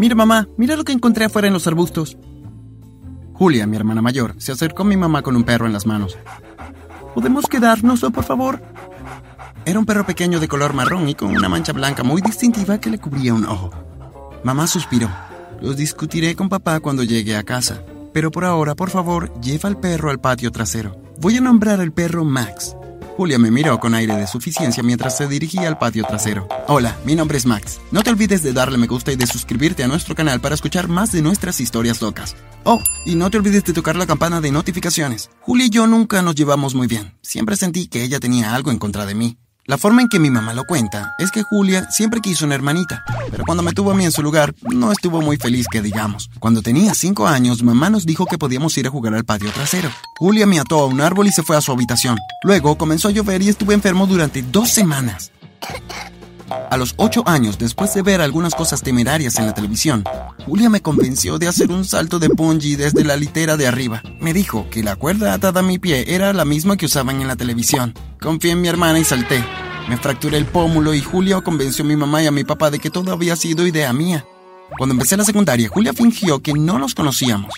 Mira mamá, mira lo que encontré afuera en los arbustos. Julia, mi hermana mayor, se acercó a mi mamá con un perro en las manos. ¿Podemos quedarnos, por favor? Era un perro pequeño de color marrón y con una mancha blanca muy distintiva que le cubría un ojo. Mamá suspiró. Los discutiré con papá cuando llegue a casa. Pero por ahora, por favor, lleva al perro al patio trasero. Voy a nombrar al perro Max. Julia me miró con aire de suficiencia mientras se dirigía al patio trasero. Hola, mi nombre es Max. No te olvides de darle me gusta y de suscribirte a nuestro canal para escuchar más de nuestras historias locas. Oh, y no te olvides de tocar la campana de notificaciones. Julia y yo nunca nos llevamos muy bien. Siempre sentí que ella tenía algo en contra de mí. La forma en que mi mamá lo cuenta es que Julia siempre quiso una hermanita, pero cuando me tuvo a mí en su lugar, no estuvo muy feliz que digamos. Cuando tenía cinco años, mamá nos dijo que podíamos ir a jugar al patio trasero. Julia me ató a un árbol y se fue a su habitación. Luego comenzó a llover y estuve enfermo durante dos semanas. A los ocho años, después de ver algunas cosas temerarias en la televisión, Julia me convenció de hacer un salto de bungee desde la litera de arriba. Me dijo que la cuerda atada a mi pie era la misma que usaban en la televisión. Confié en mi hermana y salté. Me fracturé el pómulo y Julia convenció a mi mamá y a mi papá de que todo había sido idea mía. Cuando empecé la secundaria, Julia fingió que no nos conocíamos.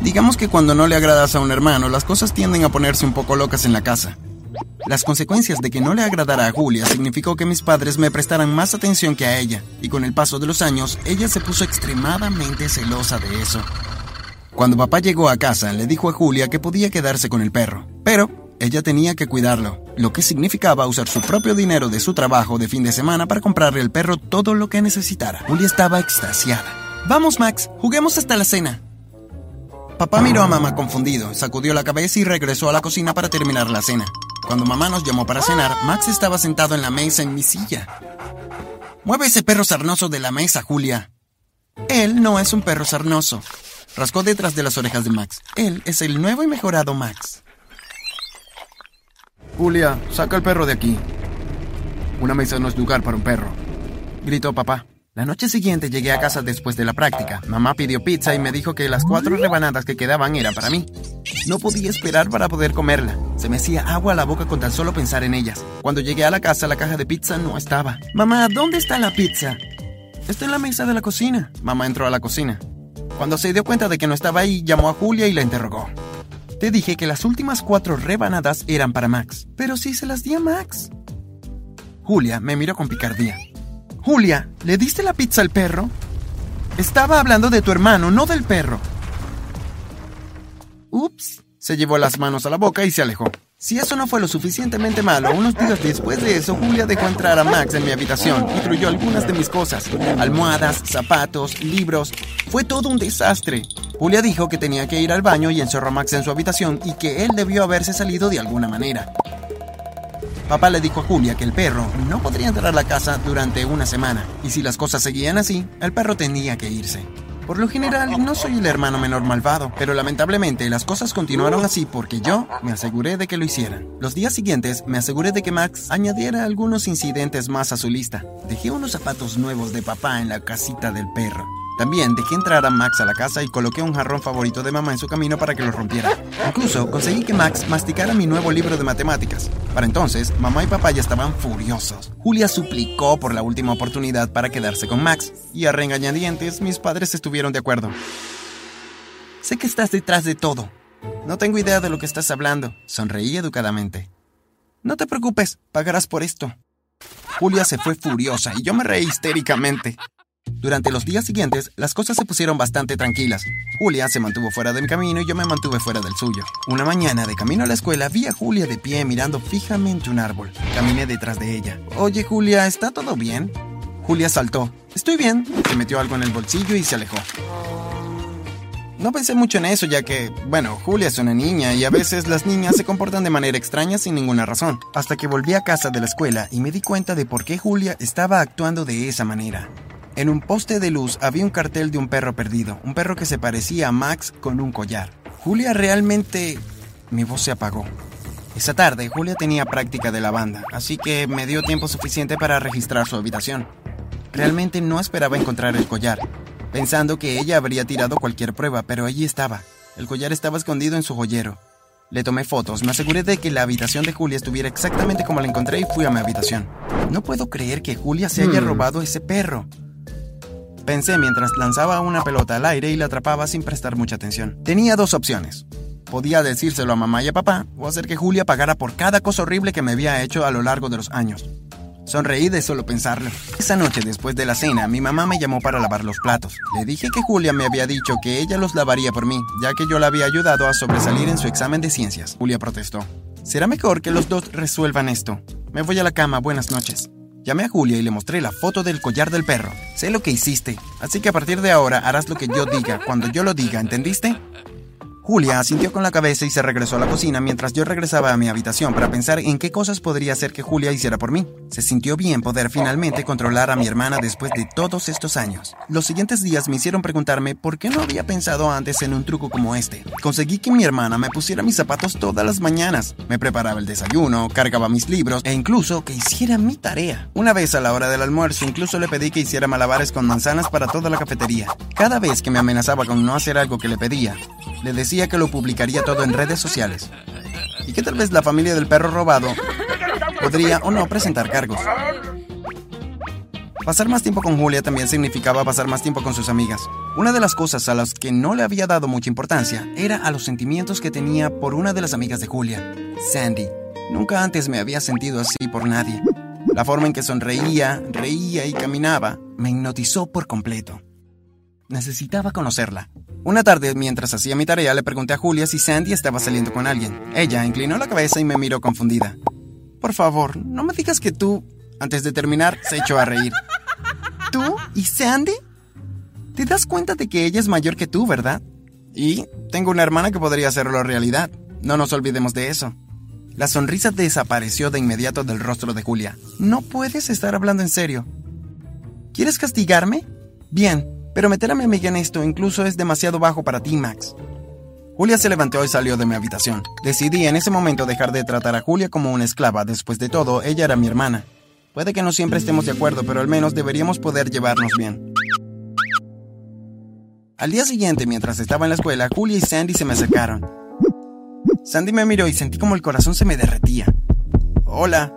Digamos que cuando no le agradas a un hermano, las cosas tienden a ponerse un poco locas en la casa. Las consecuencias de que no le agradara a Julia significó que mis padres me prestaran más atención que a ella, y con el paso de los años, ella se puso extremadamente celosa de eso. Cuando papá llegó a casa, le dijo a Julia que podía quedarse con el perro, pero ella tenía que cuidarlo, lo que significaba usar su propio dinero de su trabajo de fin de semana para comprarle al perro todo lo que necesitara. Julia estaba extasiada. Vamos, Max, juguemos hasta la cena. Papá miró a mamá confundido, sacudió la cabeza y regresó a la cocina para terminar la cena. Cuando mamá nos llamó para cenar, Max estaba sentado en la mesa en mi silla. Mueve ese perro sarnoso de la mesa, Julia. Él no es un perro sarnoso. Rascó detrás de las orejas de Max. Él es el nuevo y mejorado Max. Julia, saca el perro de aquí. Una mesa no es lugar para un perro. Gritó papá. La noche siguiente llegué a casa después de la práctica. Mamá pidió pizza y me dijo que las cuatro rebanadas que quedaban eran para mí. No podía esperar para poder comerla. Se me hacía agua a la boca con tan solo pensar en ellas. Cuando llegué a la casa, la caja de pizza no estaba. Mamá, ¿dónde está la pizza? Está en la mesa de la cocina. Mamá entró a la cocina. Cuando se dio cuenta de que no estaba ahí, llamó a Julia y la interrogó. Te dije que las últimas cuatro rebanadas eran para Max. Pero sí se las di a Max. Julia me miró con picardía. Julia, ¿le diste la pizza al perro? Estaba hablando de tu hermano, no del perro. Ups. Se llevó las manos a la boca y se alejó. Si eso no fue lo suficientemente malo, unos días después de eso, Julia dejó entrar a Max en mi habitación y destruyó algunas de mis cosas. Almohadas, zapatos, libros. Fue todo un desastre. Julia dijo que tenía que ir al baño y encerró a Max en su habitación y que él debió haberse salido de alguna manera. Papá le dijo a Julia que el perro no podría entrar a la casa durante una semana, y si las cosas seguían así, el perro tenía que irse. Por lo general, no soy el hermano menor malvado, pero lamentablemente las cosas continuaron así porque yo me aseguré de que lo hicieran. Los días siguientes me aseguré de que Max añadiera algunos incidentes más a su lista. Dejé unos zapatos nuevos de papá en la casita del perro. También dejé entrar a Max a la casa y coloqué un jarrón favorito de mamá en su camino para que lo rompiera. Incluso conseguí que Max masticara mi nuevo libro de matemáticas. Para entonces, mamá y papá ya estaban furiosos. Julia suplicó por la última oportunidad para quedarse con Max, y a regañadientes mis padres estuvieron de acuerdo. Sé que estás detrás de todo. No tengo idea de lo que estás hablando. Sonreí educadamente. No te preocupes, pagarás por esto. Julia se fue furiosa y yo me reí histéricamente. Durante los días siguientes, las cosas se pusieron bastante tranquilas. Julia se mantuvo fuera de mi camino y yo me mantuve fuera del suyo. Una mañana, de camino a la escuela, vi a Julia de pie mirando fijamente un árbol. Caminé detrás de ella. Oye, Julia, ¿está todo bien? Julia saltó. Estoy bien. Se metió algo en el bolsillo y se alejó. No pensé mucho en eso, ya que, bueno, Julia es una niña y a veces las niñas se comportan de manera extraña sin ninguna razón. Hasta que volví a casa de la escuela y me di cuenta de por qué Julia estaba actuando de esa manera. En un poste de luz había un cartel de un perro perdido, un perro que se parecía a Max con un collar. Julia realmente... Mi voz se apagó. Esa tarde Julia tenía práctica de la banda, así que me dio tiempo suficiente para registrar su habitación. Realmente no esperaba encontrar el collar, pensando que ella habría tirado cualquier prueba, pero allí estaba. El collar estaba escondido en su joyero. Le tomé fotos, me aseguré de que la habitación de Julia estuviera exactamente como la encontré y fui a mi habitación. No puedo creer que Julia se haya robado ese perro. Pensé mientras lanzaba una pelota al aire y la atrapaba sin prestar mucha atención. Tenía dos opciones. Podía decírselo a mamá y a papá o hacer que Julia pagara por cada cosa horrible que me había hecho a lo largo de los años. Sonreí de solo pensarlo. Esa noche, después de la cena, mi mamá me llamó para lavar los platos. Le dije que Julia me había dicho que ella los lavaría por mí, ya que yo la había ayudado a sobresalir en su examen de ciencias. Julia protestó. Será mejor que los dos resuelvan esto. Me voy a la cama, buenas noches. Llamé a Julia y le mostré la foto del collar del perro. Sé lo que hiciste, así que a partir de ahora harás lo que yo diga cuando yo lo diga, ¿entendiste? Julia asintió con la cabeza y se regresó a la cocina mientras yo regresaba a mi habitación para pensar en qué cosas podría hacer que Julia hiciera por mí. Se sintió bien poder finalmente controlar a mi hermana después de todos estos años. Los siguientes días me hicieron preguntarme por qué no había pensado antes en un truco como este. Conseguí que mi hermana me pusiera mis zapatos todas las mañanas, me preparaba el desayuno, cargaba mis libros e incluso que hiciera mi tarea. Una vez a la hora del almuerzo incluso le pedí que hiciera malabares con manzanas para toda la cafetería. Cada vez que me amenazaba con no hacer algo que le pedía, le decía que lo publicaría todo en redes sociales y que tal vez la familia del perro robado podría o no presentar cargos. Pasar más tiempo con Julia también significaba pasar más tiempo con sus amigas. Una de las cosas a las que no le había dado mucha importancia era a los sentimientos que tenía por una de las amigas de Julia, Sandy. Nunca antes me había sentido así por nadie. La forma en que sonreía, reía y caminaba me hipnotizó por completo. Necesitaba conocerla. Una tarde, mientras hacía mi tarea, le pregunté a Julia si Sandy estaba saliendo con alguien. Ella inclinó la cabeza y me miró confundida. Por favor, no me digas que tú... Antes de terminar, se echó a reír. ¿Tú y Sandy? ¿Te das cuenta de que ella es mayor que tú, verdad? Y tengo una hermana que podría hacerlo realidad. No nos olvidemos de eso. La sonrisa desapareció de inmediato del rostro de Julia. No puedes estar hablando en serio. ¿Quieres castigarme? Bien, pero meter a mi amiga en esto incluso es demasiado bajo para ti, Max. Julia se levantó y salió de mi habitación. Decidí en ese momento dejar de tratar a Julia como una esclava. Después de todo, ella era mi hermana. Puede que no siempre estemos de acuerdo, pero al menos deberíamos poder llevarnos bien. Al día siguiente, mientras estaba en la escuela, Julia y Sandy se me acercaron. Sandy me miró y sentí como el corazón se me derretía. Hola.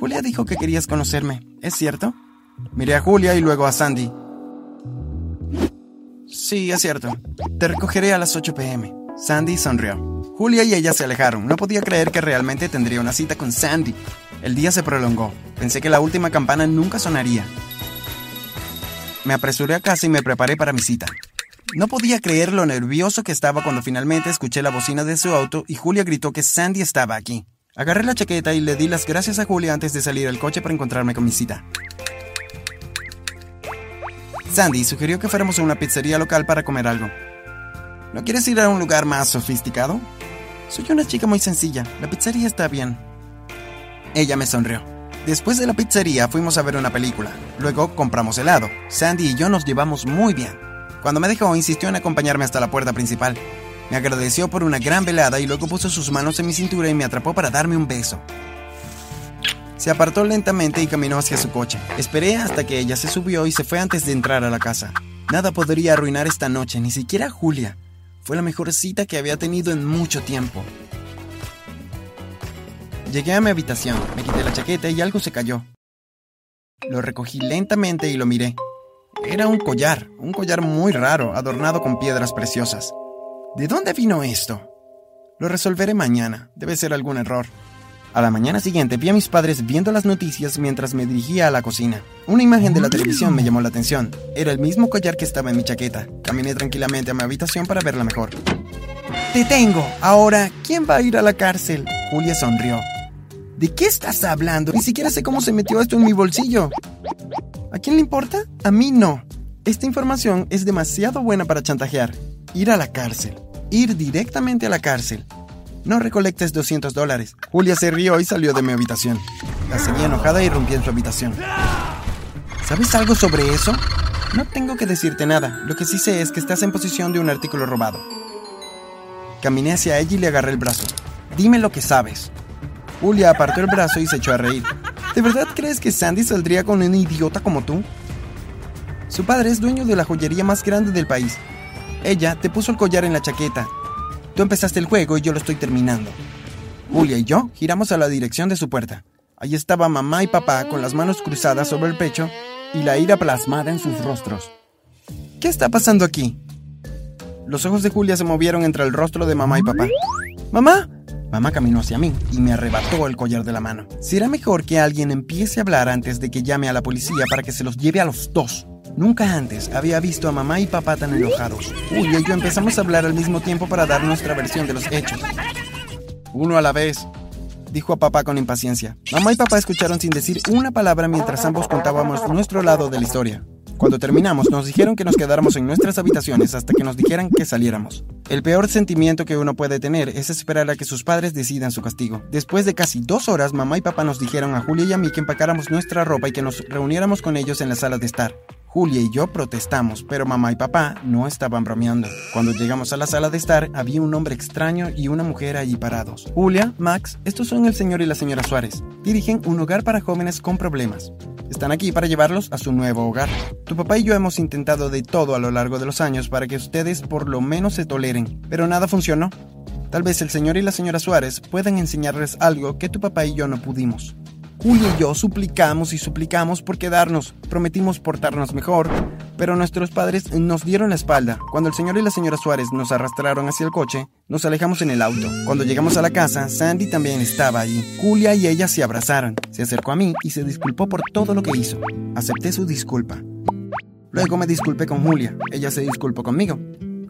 Julia dijo que querías conocerme, ¿es cierto? Miré a Julia y luego a Sandy. Sí, es cierto. Te recogeré a las 8 pm. Sandy sonrió. Julia y ella se alejaron. No podía creer que realmente tendría una cita con Sandy. El día se prolongó. Pensé que la última campana nunca sonaría. Me apresuré a casa y me preparé para mi cita. No podía creer lo nervioso que estaba cuando finalmente escuché la bocina de su auto y Julia gritó que Sandy estaba aquí. Agarré la chaqueta y le di las gracias a Julia antes de salir al coche para encontrarme con mi cita. Sandy sugirió que fuéramos a una pizzería local para comer algo. ¿No quieres ir a un lugar más sofisticado? Soy una chica muy sencilla. La pizzería está bien. Ella me sonrió. Después de la pizzería fuimos a ver una película. Luego compramos helado. Sandy y yo nos llevamos muy bien. Cuando me dejó, insistió en acompañarme hasta la puerta principal. Me agradeció por una gran velada y luego puso sus manos en mi cintura y me atrapó para darme un beso. Se apartó lentamente y caminó hacia su coche. Esperé hasta que ella se subió y se fue antes de entrar a la casa. Nada podría arruinar esta noche, ni siquiera Julia. Fue la mejor cita que había tenido en mucho tiempo. Llegué a mi habitación, me quité la chaqueta y algo se cayó. Lo recogí lentamente y lo miré. Era un collar, un collar muy raro, adornado con piedras preciosas. ¿De dónde vino esto? Lo resolveré mañana, debe ser algún error. A la mañana siguiente vi a mis padres viendo las noticias mientras me dirigía a la cocina. Una imagen de la televisión me llamó la atención. Era el mismo collar que estaba en mi chaqueta. Caminé tranquilamente a mi habitación para verla mejor. ¡Te tengo! Ahora, ¿quién va a ir a la cárcel? Julia sonrió. ¿De qué estás hablando? Ni siquiera sé cómo se metió esto en mi bolsillo. ¿A quién le importa? A mí no. Esta información es demasiado buena para chantajear. Ir a la cárcel. Ir directamente a la cárcel. No recolectes 200 dólares. Julia se rió y salió de mi habitación. La seguía enojada y rompí en su habitación. ¿Sabes algo sobre eso? No tengo que decirte nada. Lo que sí sé es que estás en posición de un artículo robado. Caminé hacia ella y le agarré el brazo. Dime lo que sabes. Julia apartó el brazo y se echó a reír. ¿De verdad crees que Sandy saldría con un idiota como tú? Su padre es dueño de la joyería más grande del país. Ella te puso el collar en la chaqueta Tú empezaste el juego y yo lo estoy terminando. Julia y yo giramos a la dirección de su puerta. Allí estaba mamá y papá con las manos cruzadas sobre el pecho y la ira plasmada en sus rostros. ¿Qué está pasando aquí? Los ojos de Julia se movieron entre el rostro de mamá y papá. ¡Mamá! Mamá caminó hacia mí y me arrebató el collar de la mano. Será mejor que alguien empiece a hablar antes de que llame a la policía para que se los lleve a los dos. Nunca antes había visto a mamá y papá tan enojados. Julia y yo empezamos a hablar al mismo tiempo para dar nuestra versión de los hechos. Uno a la vez, dijo a papá con impaciencia. Mamá y papá escucharon sin decir una palabra mientras ambos contábamos nuestro lado de la historia. Cuando terminamos, nos dijeron que nos quedáramos en nuestras habitaciones hasta que nos dijeran que saliéramos. El peor sentimiento que uno puede tener es esperar a que sus padres decidan su castigo. Después de casi dos horas, mamá y papá nos dijeron a Julia y a mí que empacáramos nuestra ropa y que nos reuniéramos con ellos en la sala de estar. Julia y yo protestamos, pero mamá y papá no estaban bromeando. Cuando llegamos a la sala de estar, había un hombre extraño y una mujer allí parados. Julia, Max, estos son el señor y la señora Suárez. Dirigen un hogar para jóvenes con problemas. Están aquí para llevarlos a su nuevo hogar. Tu papá y yo hemos intentado de todo a lo largo de los años para que ustedes por lo menos se toleren, pero nada funcionó. Tal vez el señor y la señora Suárez puedan enseñarles algo que tu papá y yo no pudimos. Julia y yo suplicamos y suplicamos por quedarnos, prometimos portarnos mejor, pero nuestros padres nos dieron la espalda. Cuando el señor y la señora Suárez nos arrastraron hacia el coche, nos alejamos en el auto. Cuando llegamos a la casa, Sandy también estaba allí. Julia y ella se abrazaron. Se acercó a mí y se disculpó por todo lo que hizo. Acepté su disculpa. Luego me disculpé con Julia. Ella se disculpó conmigo.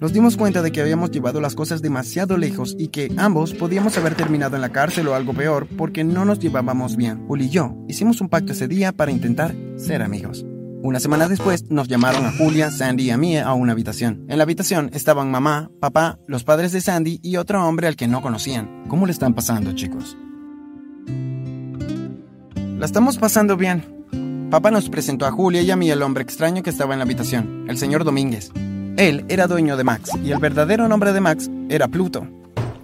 Nos dimos cuenta de que habíamos llevado las cosas demasiado lejos y que ambos podíamos haber terminado en la cárcel o algo peor porque no nos llevábamos bien. Juli y yo hicimos un pacto ese día para intentar ser amigos. Una semana después nos llamaron a Julia, Sandy y a mí a una habitación. En la habitación estaban mamá, papá, los padres de Sandy y otro hombre al que no conocían. ¿Cómo le están pasando, chicos? La estamos pasando bien. Papá nos presentó a Julia y a mí el hombre extraño que estaba en la habitación, el señor Domínguez. Él era dueño de Max y el verdadero nombre de Max era Pluto.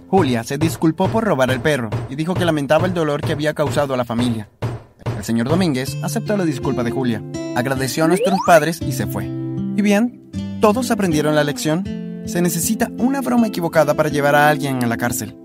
Julia se disculpó por robar el perro y dijo que lamentaba el dolor que había causado a la familia. El señor Domínguez aceptó la disculpa de Julia, agradeció a nuestros padres y se fue. Y bien, todos aprendieron la lección. Se necesita una broma equivocada para llevar a alguien a la cárcel.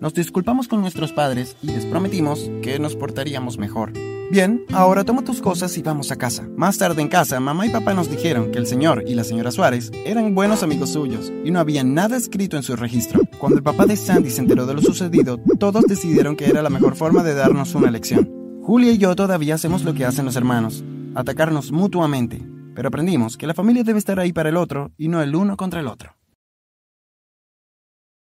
Nos disculpamos con nuestros padres y les prometimos que nos portaríamos mejor. Bien, ahora toma tus cosas y vamos a casa. Más tarde en casa, mamá y papá nos dijeron que el señor y la señora Suárez eran buenos amigos suyos y no había nada escrito en su registro. Cuando el papá de Sandy se enteró de lo sucedido, todos decidieron que era la mejor forma de darnos una lección. Julia y yo todavía hacemos lo que hacen los hermanos, atacarnos mutuamente, pero aprendimos que la familia debe estar ahí para el otro y no el uno contra el otro.